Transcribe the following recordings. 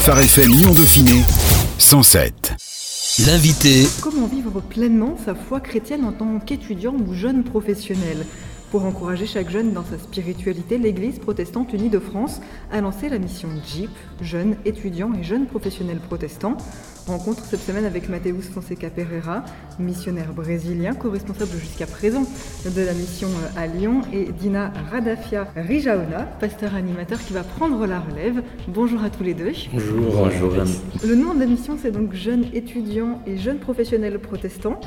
Phare FM Lyon Dauphiné 107. L'invité Comment vivre pleinement sa foi chrétienne en tant qu'étudiant ou jeune professionnel? Pour encourager chaque jeune dans sa spiritualité, l'Église protestante unie de France a lancé la mission JEEP, Jeunes étudiants et jeunes professionnels protestants. Rencontre cette semaine avec Mateus Fonseca Pereira, missionnaire brésilien, co-responsable jusqu'à présent de la mission à Lyon, et Dina Radafia Rijaona, pasteur animateur qui va prendre la relève. Bonjour à tous les deux. Bonjour. Bonjour. Le nom de la mission, c'est donc Jeunes étudiants et jeunes professionnels protestants.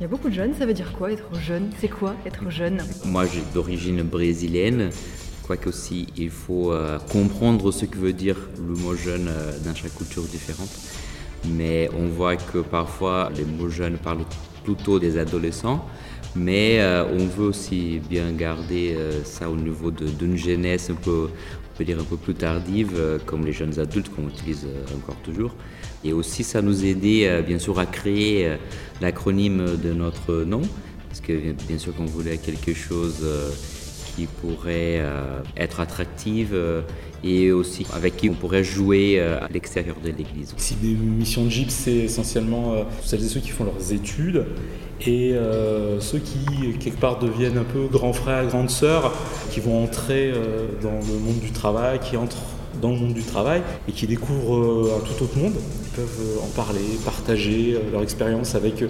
Il y a beaucoup de jeunes, ça veut dire quoi être jeune? C'est quoi être jeune? Moi, j'ai d'origine brésilienne, quoique aussi il faut euh, comprendre ce que veut dire le mot jeune euh, dans chaque culture différente. Mais on voit que parfois les mots jeunes parlent plutôt des adolescents, mais euh, on veut aussi bien garder ça au niveau d'une jeunesse un peu, plus tardive, comme les jeunes adultes qu'on utilise encore toujours. Et aussi, ça nous a aidé, bien sûr, à créer l'acronyme de notre nom, parce que bien sûr qu'on voulait quelque chose qui pourrait être attractive et aussi avec qui on pourrait jouer à l'extérieur de l'église. Si des missions de GIP, c'est essentiellement celles et ceux qui font leurs études et euh, ceux qui, quelque part, deviennent un peu grands frères, grandes sœurs, qui vont entrer euh, dans le monde du travail, qui entrent dans le monde du travail et qui découvrent euh, un tout autre monde. Ils peuvent en parler, partager leur expérience avec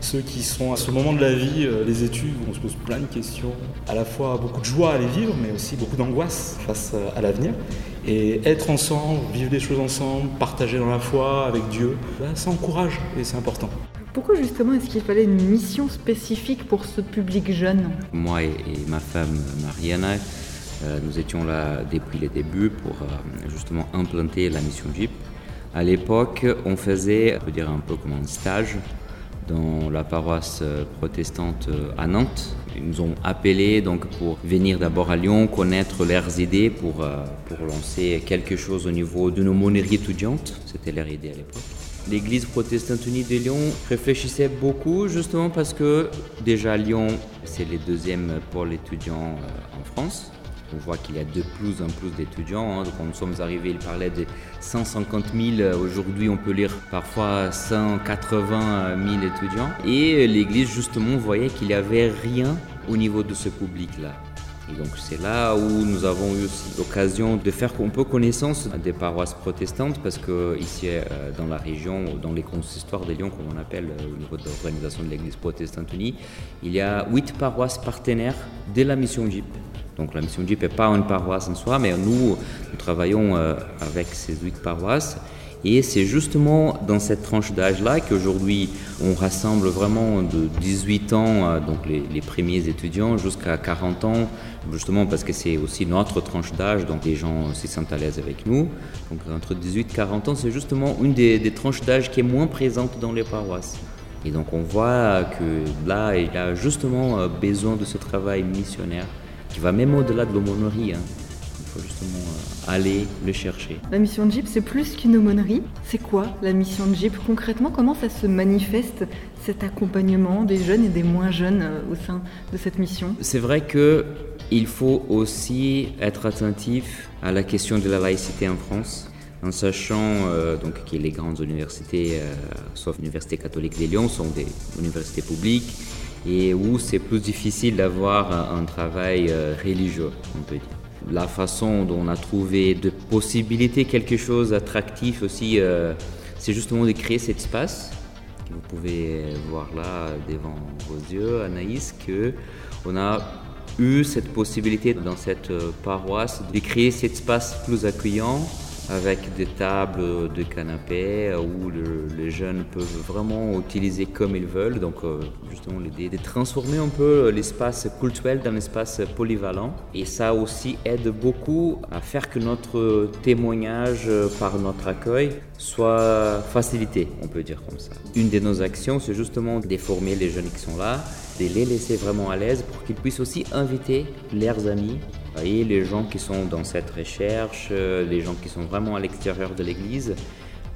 ceux qui sont à ce moment de la vie, les études, où on se pose plein de questions, à la fois beaucoup de joie à les vivre, mais aussi beaucoup d'angoisse face à l'avenir. Et être ensemble, vivre des choses ensemble, partager dans la foi avec Dieu, ça encourage et c'est important. Pourquoi justement est-ce qu'il fallait une mission spécifique pour ce public jeune? Moi et, ma femme Mariana, euh, nous étions là depuis les débuts pour euh, justement implanter la mission Jeep. À l'époque, on faisait, on peut dire un peu comme un stage dans la paroisse protestante à Nantes. Ils nous ont appelés donc pour venir d'abord à Lyon, connaître leurs idées pour, pour lancer quelque chose au niveau de nos monneries étudiantes. C'était leur idée à l'époque. L'Église protestante unie de Lyon réfléchissait beaucoup justement parce que déjà Lyon, c'est le deuxième pôle étudiant en France. On voit qu'il y a de plus en plus d'étudiants. Hein. Quand nous sommes arrivés, il parlait de 150 000. Aujourd'hui, on peut lire parfois 180 000 étudiants. Et l'Église, justement, voyait qu'il n'y avait rien au niveau de ce public-là. Et donc c'est là où nous avons eu aussi l'occasion de faire un peu connaissance des paroisses protestantes parce que ici dans la région, dans les consistoires de Lyon, comme on appelle au niveau de l'organisation de l'Église protestante unie, il y a huit paroisses partenaires de la mission JIP. Donc la mission JIP n'est pas une paroisse en soi, mais nous, nous travaillons avec ces huit paroisses. Et c'est justement dans cette tranche d'âge-là qu'aujourd'hui on rassemble vraiment de 18 ans, donc les, premiers étudiants, jusqu'à 40 ans, justement parce que c'est aussi notre tranche d'âge, donc les gens s'y sentent à l'aise avec nous. Donc entre 18 et 40 ans, c'est justement une des, des tranches d'âge qui est moins présente dans les paroisses. Et donc on voit que là, il a justement besoin de ce travail missionnaire qui va même au-delà de l'aumônerie. Hein. Il faut justement aller le chercher. La mission de JIP, c'est plus qu'une aumônerie. C'est quoi la mission de JIP Concrètement, comment ça se manifeste, cet accompagnement des jeunes et des moins jeunes au sein de cette mission? C'est vrai que il faut aussi être attentif à la question de la laïcité en France, en sachant euh, donc que les grandes universités, euh, sauf l'Université catholique de Lyon, sont des universités publiques et où c'est plus difficile d'avoir un travail euh, religieux, on peut dire. La façon dont on a trouvé de possibilités, quelque chose d'attractif aussi, euh, c'est justement de créer cet espace. Que vous pouvez voir là devant vos yeux, Anaïs, que on a eu cette possibilité dans cette paroisse de créer cet espace plus accueillant avec des tables de canapés où le, les jeunes peuvent vraiment utiliser comme ils veulent. Donc euh, justement l'idée de transformer un peu l'espace culturel dans un espace polyvalent. Et ça aussi aide beaucoup à faire que notre témoignage par notre accueil soit facilité, on peut dire comme ça. Une de nos actions, c'est justement de former les jeunes qui sont là, de les laisser vraiment à l'aise pour qu'ils puissent aussi inviter leurs amis et les gens qui sont dans cette recherche, les gens qui sont vraiment à l'extérieur de l'Église,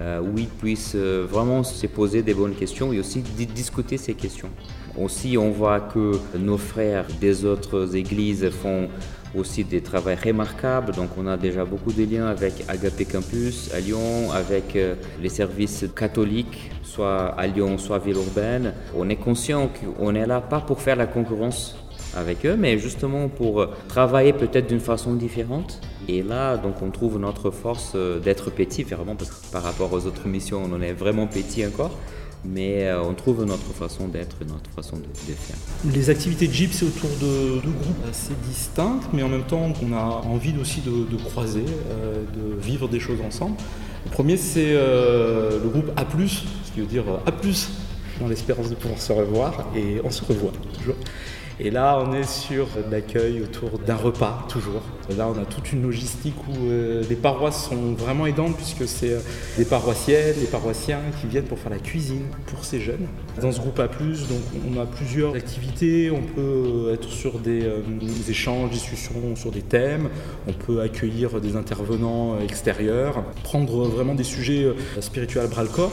euh, où ils puissent vraiment se poser des bonnes questions et aussi discuter ces questions. Aussi, on voit que nos frères des autres églises font aussi des travaux remarquables. Donc on a déjà beaucoup de liens avec Agapé Campus à Lyon, avec euh, les services catholiques, soit à Lyon, soit à ville urbaine. On est conscient qu'on est là pas pour faire la concurrence avec eux, mais justement pour euh, travailler peut-être d'une façon différente. Et là, donc, on trouve notre force euh, d'être petit, vraiment, parce que par rapport aux autres missions, on en est vraiment petit encore mais euh, on trouve notre façon d'être, notre façon de, faire. Les activités de Jeep, c'est autour de deux groupes assez distincts, mais en même temps, on a envie aussi de, croiser, euh, de vivre des choses ensemble. Le premier, c'est euh, le groupe A, ce qui veut dire A, dans l'espérance de pouvoir se revoir, et on se revoit toujours. Et là, on est sur l'accueil autour d'un repas, toujours. Là, on a toute une logistique où euh, les paroisses sont vraiment aidantes, puisque c'est euh, des paroissiennes, des paroissiens qui viennent pour faire la cuisine pour ces jeunes. Dans ce groupe A, donc, on a plusieurs activités. On peut être sur des, euh, des échanges, discussions sur des thèmes. On peut accueillir des intervenants extérieurs, prendre vraiment des sujets spirituels bras-le-corps.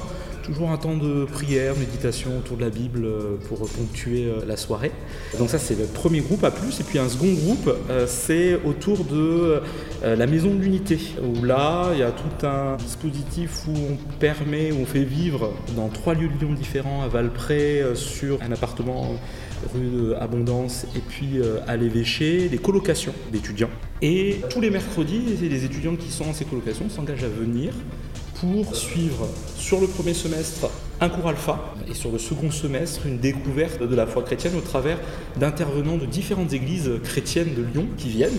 Toujours un temps de prière, méditation autour de la Bible euh, pour ponctuer euh, la soirée. Donc ça c'est le premier groupe à plus. Et puis un second groupe, euh, c'est autour de la maison de l'unité. Où là, il y a tout un dispositif où on permet, où on fait vivre dans trois lieux de Lyon différents, à Valpré, sur un appartement rue Abondance et puis à l'évêché, des colocations d'étudiants. Et tous les mercredis, les étudiants qui sont dans ces colocations s'engagent à venir pour suivre sur le premier semestre un cours alpha et sur le second semestre une découverte de la foi chrétienne au travers d'intervenants de différentes églises chrétiennes de Lyon qui viennent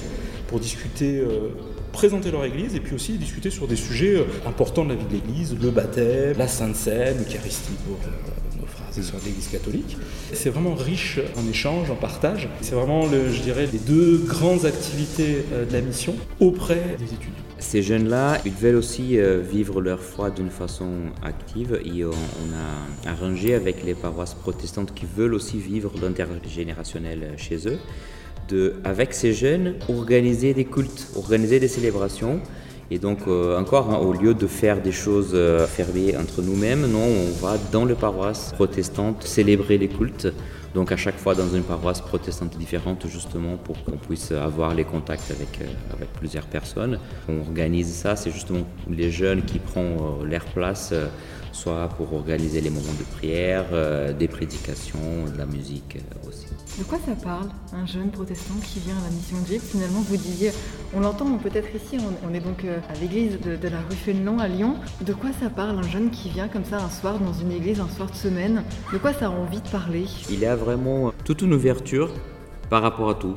pour discuter, euh, présenter leur église et puis aussi discuter sur des sujets euh, importants de la vie de l'église, le baptême, la Sainte Seine, l'Eucharistie pour euh, nos frères et sœurs de l'église catholique. C'est vraiment riche en échanges, en partage. C'est vraiment, je dirais, les deux grandes activités de la mission auprès des étudiants. Ces jeunes-là, ils veulent aussi euh, vivre leur foi d'une façon active et on, a arrangé avec les paroisses protestantes qui veulent aussi vivre l'intergénérationnel chez eux, de, avec ces jeunes, organiser des cultes, organiser des célébrations. Et donc, euh, encore, hein, au lieu de faire des choses euh, fermées entre nous-mêmes, non, on va dans les paroisses protestantes célébrer les cultes donc à chaque fois dans une paroisse protestante différente, justement pour qu'on puisse avoir les contacts avec, euh, avec plusieurs personnes. On organise ça, c'est justement les jeunes qui prennent euh, leur place euh, soit pour organiser les moments de prière, des prédications, de la musique aussi. De quoi ça parle, un jeune protestant qui vient à la mission de Finalement, vous disiez, on l'entend peut-être ici, on, est donc à l'église de, la rue Fénelon à Lyon. De quoi ça parle, un jeune qui vient comme ça un soir dans une église, un soir de semaine? De quoi ça a envie de parler? Il y a vraiment toute une ouverture par rapport à tout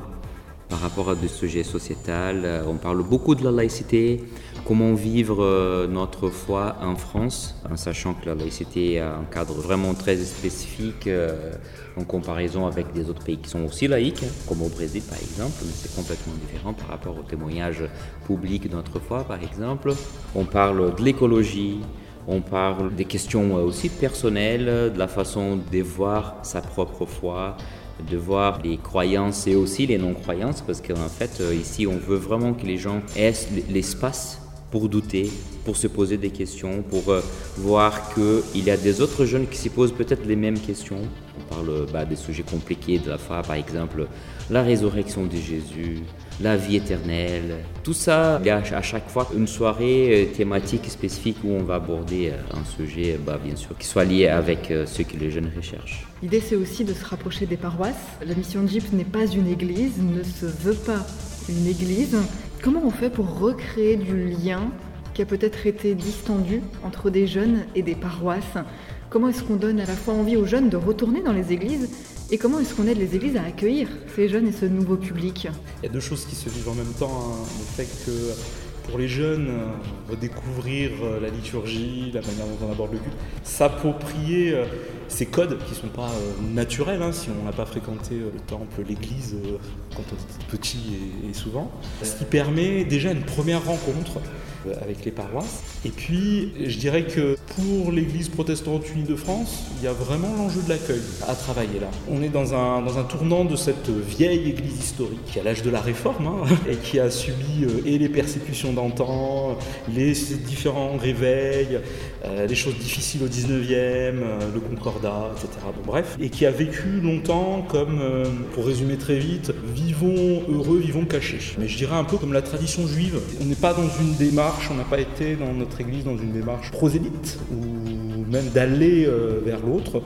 par rapport à des sujets sociétals. Euh, on parle beaucoup de la laïcité, comment vivre euh, notre foi en France, en sachant que la laïcité a un cadre vraiment très spécifique euh, en comparaison avec des autres pays qui sont aussi laïques, hein, comme au Brésil par exemple, mais c'est complètement différent par rapport au témoignage public de notre foi par exemple. On parle de l'écologie, on parle des questions aussi personnelles, de la façon de voir sa propre foi, de voir les croyances et aussi les non-croyances, parce qu'en fait, euh, ici, on veut vraiment que les gens aient l'espace pour douter, pour se poser des questions, pour euh, voir qu'il y a des autres jeunes qui se posent peut-être les mêmes questions. On parle bah, des sujets compliqués de la foi, par exemple la résurrection de Jésus, la vie éternelle. Tout ça, il y a à chaque fois une soirée euh, thématique spécifique où on va aborder euh, un sujet, bah, bien sûr, qui soit lié avec euh, ce que les jeunes recherchent. L'idée, c'est aussi de se rapprocher des paroisses. La mission de JIP n'est pas une église, ne se veut pas une église. Comment on fait pour recréer du lien qui a peut-être été distendu entre des jeunes et des paroisses? Comment est-ce qu'on donne à la fois envie aux jeunes de retourner dans les églises et comment est-ce qu'on aide les églises à accueillir ces jeunes et ce nouveau public? Il y a deux choses qui se vivent en même temps. Hein. Le fait que pour les jeunes, euh, redécouvrir euh, la liturgie, la manière dont on aborde le culte, s'approprier euh, ces codes qui ne sont pas naturels hein, si on n'a pas fréquenté le temple, l'église quand on est petit et, souvent. Ce qui permet déjà une première rencontre avec les paroisses. Et puis, je dirais que pour l'Église protestante unie de France, il y a vraiment l'enjeu de l'accueil à travailler là. On est dans un, dans un tournant de cette vieille Église historique qui a l'âge de la Réforme hein, et qui a subi euh, et les persécutions les différents réveils, euh, les choses difficiles au 19e, euh, le Concordat, etc. Bon, bref, et qui a vécu longtemps comme, pour résumer très vite, vivons heureux, vivons cachés. Mais je dirais un peu comme la tradition juive. On n'est pas dans une démarche, on n'a pas été dans notre Église dans une démarche prosélyte ou même d'aller vers l'autre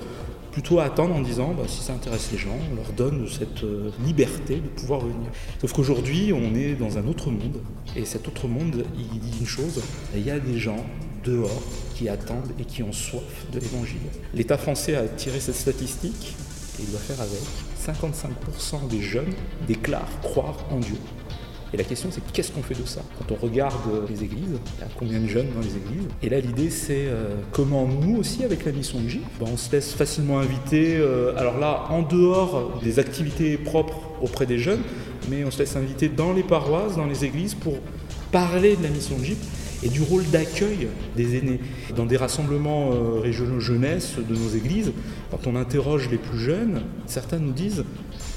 plutôt attendre en disant bah, si ça intéresse les gens, on leur donne cette euh, liberté de pouvoir venir. Sauf qu'aujourd'hui, on est dans un autre monde, et cet autre monde, il dit une chose il y a des gens dehors qui attendent et qui ont soif de l'évangile. L'État français a tiré cette statistique, et il doit faire avec. 55% des jeunes déclarent croire en Dieu. Et la question, c'est qu'est-ce qu'on fait de ça Quand on regarde les églises, il y a combien de jeunes dans les églises Et là, l'idée, c'est euh, comment nous aussi, avec la mission de J, ben, on se laisse facilement inviter, euh, alors là, en dehors des activités propres auprès des jeunes, mais on se laisse inviter dans les paroisses, dans les églises, pour parler de la mission JIP et du rôle d'accueil des aînés. Dans des rassemblements euh, régionaux jeunesse de nos églises, quand on interroge les plus jeunes, certains nous disent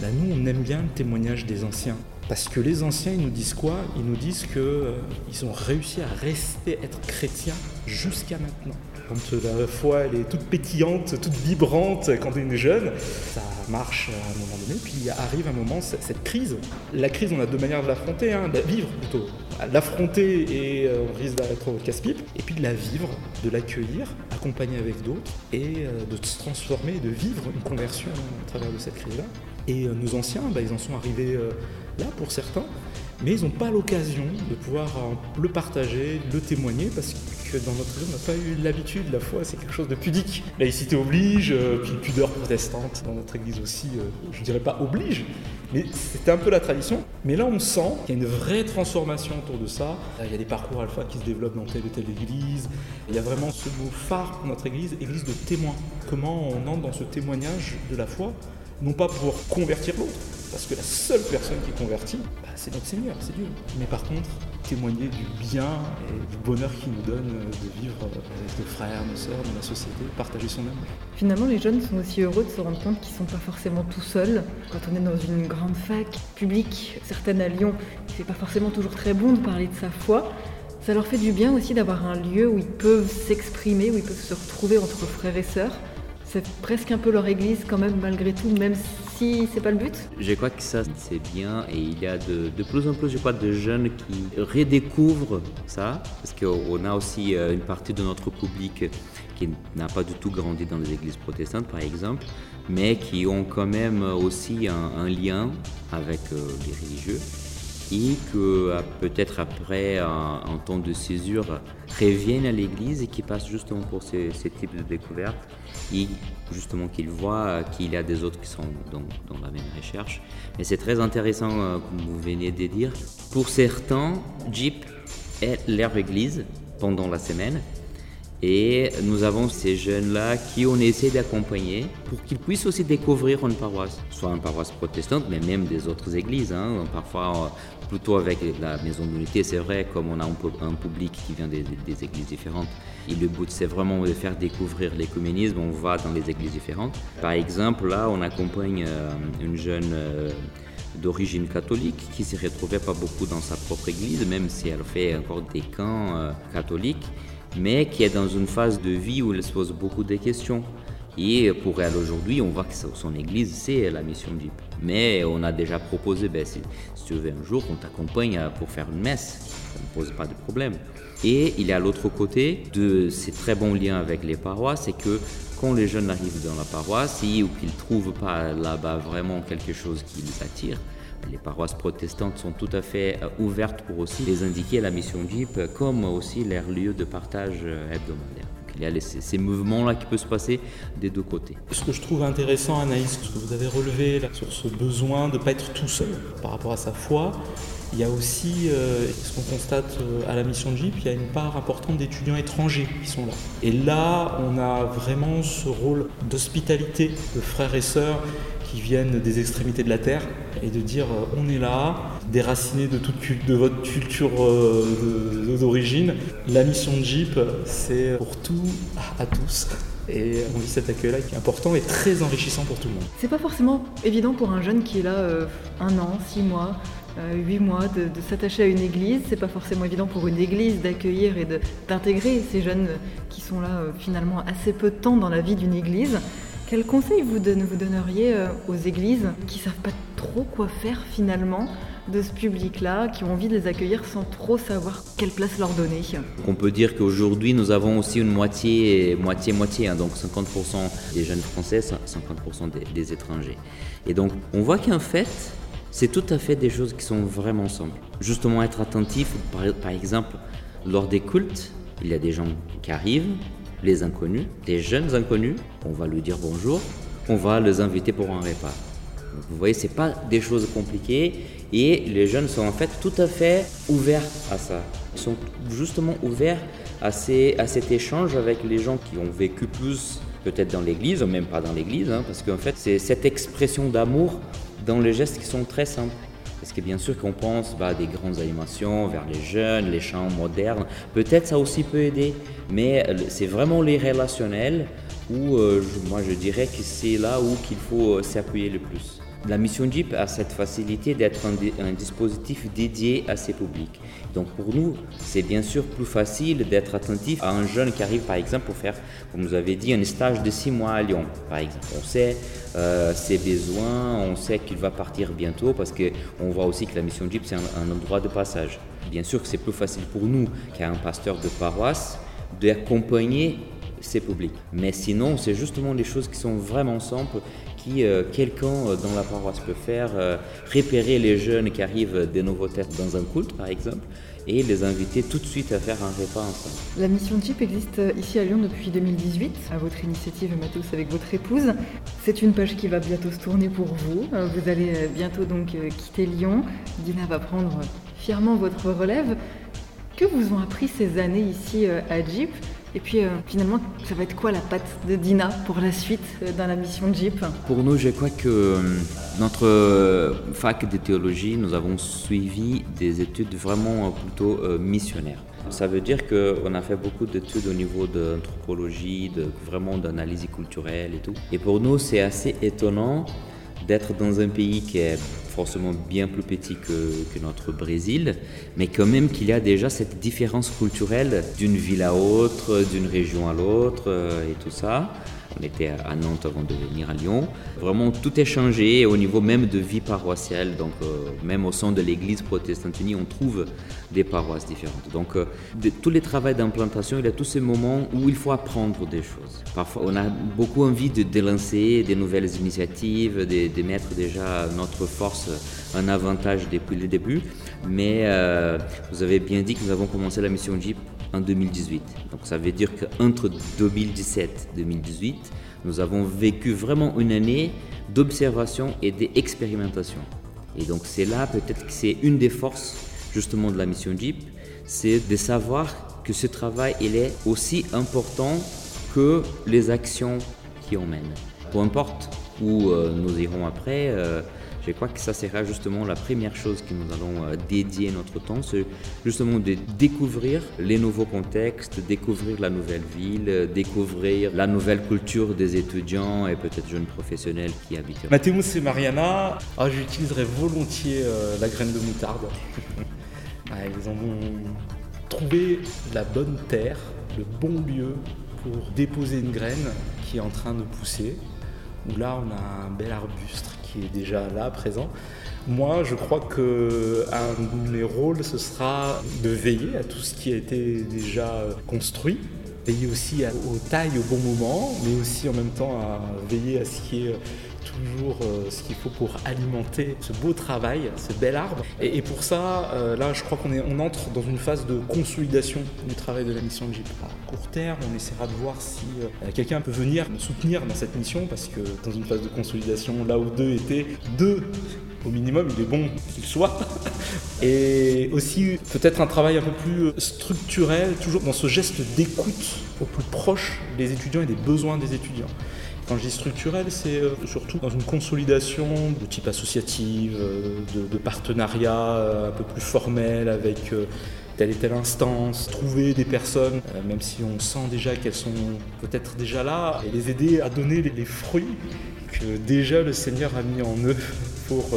bah, Nous, on aime bien le témoignage des anciens. Parce que les anciens, ils nous disent quoi? Ils nous disent qu'ils euh, ont réussi à rester être chrétiens jusqu'à maintenant. Quand la foi elle est toute pétillante, toute vibrante quand on est jeune, ça marche à un moment donné, puis arrive un moment, cette crise. La crise, on a deux manières de l'affronter, hein, de la vivre plutôt. L'affronter et euh, on risque d'être au casse-pipe, et puis de la vivre, de l'accueillir, accompagner avec d'autres, et euh, de se transformer, de vivre une conversion à travers de cette crise-là. Et nos anciens, bah, ils en sont arrivés là pour certains, mais ils n'ont pas l'occasion de pouvoir le partager, le témoigner, parce que dans notre vie, on n'a pas eu l'habitude, la foi, c'est quelque chose de pudique. Laïcité oblige, euh, puis pudeur protestante, dans notre église aussi, euh, je ne dirais pas oblige, mais c'était un peu la tradition. Mais là, on sent qu'il y a une vraie transformation autour de ça. Il y a des parcours alpha qui se développent dans telle ou telle église. Il y a vraiment ce mot phare pour notre église, église de témoins. Comment on entre dans ce témoignage de la foi, non pas pour convertir l'autre, parce que la seule personne qui convertit, bah, c'est notre Seigneur, c'est Dieu. Mais par contre, témoigner du bien et du bonheur qu'il nous donne de vivre avec nos frères, nos sœurs, dans la société, partager son âme. Finalement, les jeunes sont aussi heureux de se rendre compte qu'ils ne sont pas forcément tout seuls. Quand on est dans une grande fac publique, certaines à Lyon, c'est pas forcément toujours très bon de parler de sa foi. Ça leur fait du bien aussi d'avoir un lieu où ils peuvent s'exprimer, où ils peuvent se retrouver entre frères et sœurs c'est presque un peu leur église quand même malgré tout, même si c'est pas le but. Je crois que ça c'est bien. Et il y a de, plus en plus je crois de jeunes qui redécouvrent ça. Parce qu'on a aussi euh, une partie de notre public qui n'a pas du tout grandi dans les églises protestantes par exemple, mais qui ont quand même aussi un, lien avec euh, les religieux et que euh, peut-être après un, temps de césure reviennent à l'église et qui passent justement pour ces types de découvertes et justement qu'ils voient qu'il y a des autres qui sont dans, la même recherche. Mais c'est très intéressant, euh, comme vous venez de dire. Pour certains, Jeep est leur église pendant la semaine. Et nous avons ces jeunes-là qui on essaie d'accompagner pour qu'ils puissent aussi découvrir une paroisse, soit une paroisse protestante, mais même des autres églises. Hein. Parfois, plutôt avec la maison d'unité, c'est vrai, comme on a un, public qui vient des, églises différentes. Et le but, c'est vraiment de faire découvrir l'écuménisme. On va dans les églises différentes. Par exemple, là, on accompagne euh, une jeune euh, d'origine catholique qui s'y retrouvait pas beaucoup dans sa propre église, même si elle fait encore des camps euh, catholiques, mais qui est dans une phase de vie où elle se pose beaucoup de questions. Et pour elle aujourd'hui, on voit que son église, c'est la mission du Mais on a déjà proposé, ben, si, tu veux un jour, on t'accompagne pour faire une messe. Ça ne pose pas de problème. Et il y a l'autre côté de ces très bons liens avec les paroisses, c'est que quand les jeunes arrivent dans la paroisse ou qu'ils ne trouvent pas là-bas vraiment quelque chose qui les attire, les paroisses protestantes sont tout à fait euh, ouvertes pour aussi les indiquer la mission JIP comme aussi leur lieu de partage euh, hebdomadaire. Il y a ces mouvements-là qui peuvent se passer des deux côtés. Ce que je trouve intéressant, Anaïs, ce que vous avez relevé sur ce besoin de ne pas être tout seul par rapport à sa foi, il y a aussi, euh, ce qu'on constate euh, à la mission JIP, il y a une part importante d'étudiants étrangers qui sont là. Et là, on a vraiment ce rôle d'hospitalité de frères et sœurs qui viennent des extrémités de la Terre et de dire euh, on est là, déraciné de, toute, de votre culture euh, d'origine. La mission de Jeep, c'est pour tout, à tous. Et on vit cet accueil-là qui est important et très enrichissant pour tout le monde. C'est pas forcément évident pour un jeune qui est là euh, un an, six mois, huit mois, de, de s'attacher à une église. C'est pas forcément évident pour une église d'accueillir et d'intégrer ces jeunes qui sont là finalement assez peu de temps dans la vie d'une église. Quel conseil vous, vous donneriez euh, aux églises qui savent pas trop quoi faire finalement de ce public-là, qui ont envie de les accueillir sans trop savoir quelle place leur donner? On peut dire qu'aujourd'hui, nous avons aussi une moitié, moitié, moitié, hein, donc 50% des jeunes français, 50% des, étrangers. Et donc, on voit qu'en fait, c'est tout à fait des choses qui sont vraiment simples. Justement, être attentif, par exemple, lors des cultes, il y a des gens qui arrivent, les inconnus, des jeunes inconnus, on va lui dire bonjour, on va les inviter pour un repas. vous voyez, c'est pas des choses compliquées et les jeunes sont en fait tout à fait ouverts à ça. Ils sont justement ouverts à, ces, à cet échange avec les gens qui ont vécu plus peut-être dans l'église, ou même pas dans l'église, hein, parce qu'en fait c'est cette expression d'amour dans les gestes qui sont très simples. Parce que bien sûr qu'on pense bah, des grandes animations vers les jeunes, les chants modernes, peut-être ça aussi peut aider, mais euh, c'est vraiment les relationnels où euh, moi je dirais que c'est là où qu'il faut euh, s'appuyer le plus. La mission Jeep a cette facilité d'être un, dispositif dédié à ces publics. Donc pour nous, c'est bien sûr plus facile d'être attentif à un jeune qui arrive par exemple pour faire, comme vous avez dit, un stage de six mois à Lyon, par exemple. On sait euh, ses besoins, on sait qu'il va partir bientôt parce qu'on voit aussi que la mission Jeep, c'est un, endroit de passage. Bien sûr que c'est plus facile pour nous qu'un pasteur de paroisse d'accompagner ces publics. Mais sinon, c'est justement les choses qui sont vraiment simples qui euh, quelqu'un euh, dans la paroisse peut faire, euh, repérer les jeunes qui arrivent des nouveaux têtes dans un culte par exemple, et les inviter tout de suite à faire un repas ensemble. La mission Jeep existe ici à Lyon depuis 2018, à votre initiative Mathéus avec votre épouse. C'est une page qui va bientôt se tourner pour vous. Vous allez bientôt donc quitter Lyon. Dina va prendre fièrement votre relève. Que vous ont appris ces années ici à Jeep? Et puis euh, finalement, ça va être quoi la patte de Dina pour la suite euh, dans la mission Jeep? Pour nous, je crois que euh, notre fac de théologie, nous avons suivi des études vraiment plutôt missionnaires. Ça veut dire qu'on a fait beaucoup d'études au niveau de l'anthropologie, de, vraiment d'analyse culturelle et tout. Et pour nous, c'est assez étonnant d'être dans un pays qui est forcément bien plus petit que, notre Brésil, mais quand même qu'il y a déjà cette différence culturelle d'une ville à l'autre, d'une région à l'autre euh, et tout ça. On était à Nantes avant de venir à Lyon. Vraiment, tout est changé au niveau même de vie paroissiale. Donc, euh, même au sein de l'église protestante unie, on trouve des paroisses différentes. Donc, euh, tous les travaux d'implantation, il y a tous ces moments où il faut apprendre des choses. Parfois, on a beaucoup envie de, de lancer des nouvelles initiatives, de, de, mettre déjà notre force en avantage depuis le début. Mais euh, vous avez bien dit que nous avons commencé la mission Jeep en 2018. Donc ça veut dire qu'entre 2017 et 2018, nous avons vécu vraiment une année d'observation et d'expérimentation. Et donc c'est là peut-être que c'est une des forces justement de la mission Jeep, c'est de savoir que ce travail il est aussi important que les actions qui emmènent. Peu importe où euh, nous irons après, euh, je crois que ça sera justement la première chose que nous allons euh, dédier notre temps, c'est justement de découvrir les nouveaux contextes, découvrir la nouvelle ville, euh, découvrir la nouvelle culture des étudiants et peut-être jeunes professionnels qui habitent. Mathéus et Mariana, ah, j'utiliserais volontiers euh, la graine de moutarde. Ah, ils ont trouvé la bonne terre, le bon lieu pour déposer une graine qui est en train de pousser. Où là, on a un bel arbuste qui est déjà là, présent. Moi, je crois que un de mes rôles, ce sera de veiller à tout ce qui a été déjà construit, veiller aussi aux tailles au bon moment, mais aussi en même temps à veiller à ce qui est toujours euh, ce qu'il faut pour alimenter ce beau travail, ce bel arbre. Et, pour ça, euh, là, je crois qu'on on entre dans une phase de consolidation du travail de la mission de JIP. À court terme, on essaiera de voir si euh, quelqu'un peut venir me soutenir dans cette mission, parce que dans une phase de consolidation, là où deux étaient, deux au minimum, il est bon qu'il soit. Et aussi peut-être un travail un peu plus structurel, toujours dans ce geste d'écoute au plus proche des étudiants et des besoins des étudiants. Quand je dis structurel, c'est euh, surtout dans une consolidation de type associatif, euh, de, de partenariat euh, un peu plus formel avec telle et telle instance, trouver des personnes, même si on sent déjà qu'elles sont peut-être déjà là, et les aider à donner les fruits que déjà le Seigneur a mis en eux pour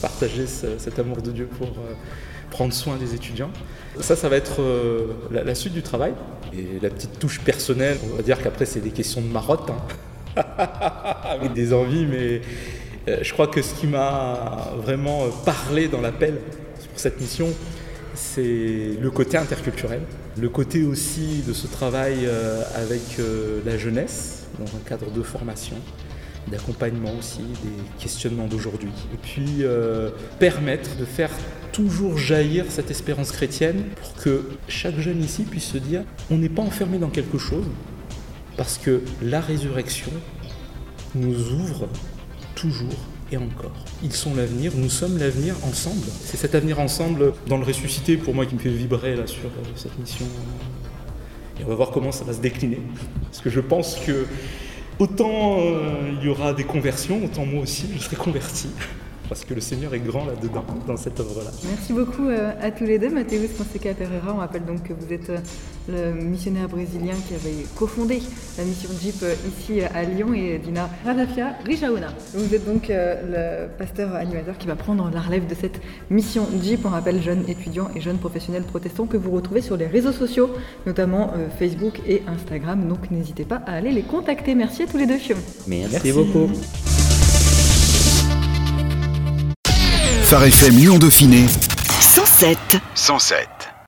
partager cet amour de Dieu, pour prendre soin des étudiants. Ça, ça va être la, suite du travail. Et la petite touche personnelle, on va dire qu'après c'est des questions de marotte. Hein. Avec des envies, mais euh, je crois que ce qui m'a vraiment parlé dans l'appel pour cette mission, c'est le côté interculturel, le côté aussi de ce travail euh, avec euh, la jeunesse dans un cadre de formation, d'accompagnement aussi, des questionnements d'aujourd'hui, et puis permettre de faire toujours jaillir cette espérance chrétienne pour que chaque jeune ici puisse se dire on n'est pas enfermé dans quelque chose, parce que la résurrection nous ouvre toujours et encore. Ils sont l'avenir, nous sommes l'avenir ensemble. C'est cet avenir ensemble dans le ressuscité pour moi qui me fait vibrer là sur euh, cette mission. Et on va voir comment ça va se décliner. Parce que je pense que autant euh, il y aura des conversions, autant moi aussi je serai converti parce que le Seigneur est grand là-dedans, dans cette œuvre-là. Merci beaucoup euh, à tous les deux. Mathéus Fonseca Pereira, on rappelle donc que vous êtes euh, le missionnaire brésilien qui avait cofondé la mission JIP euh, ici à Lyon et Dina Radafia Rijaona. Vous êtes donc le pasteur animateur qui va prendre la relève de cette mission JIP. On rappelle jeunes étudiants et jeunes professionnels protestants que vous retrouvez sur les réseaux sociaux, notamment Facebook et Instagram. Donc n'hésitez pas à aller les contacter. Merci à tous les deux. Merci, Merci. beaucoup. Phare FM Lyon Dauphiné. 107 107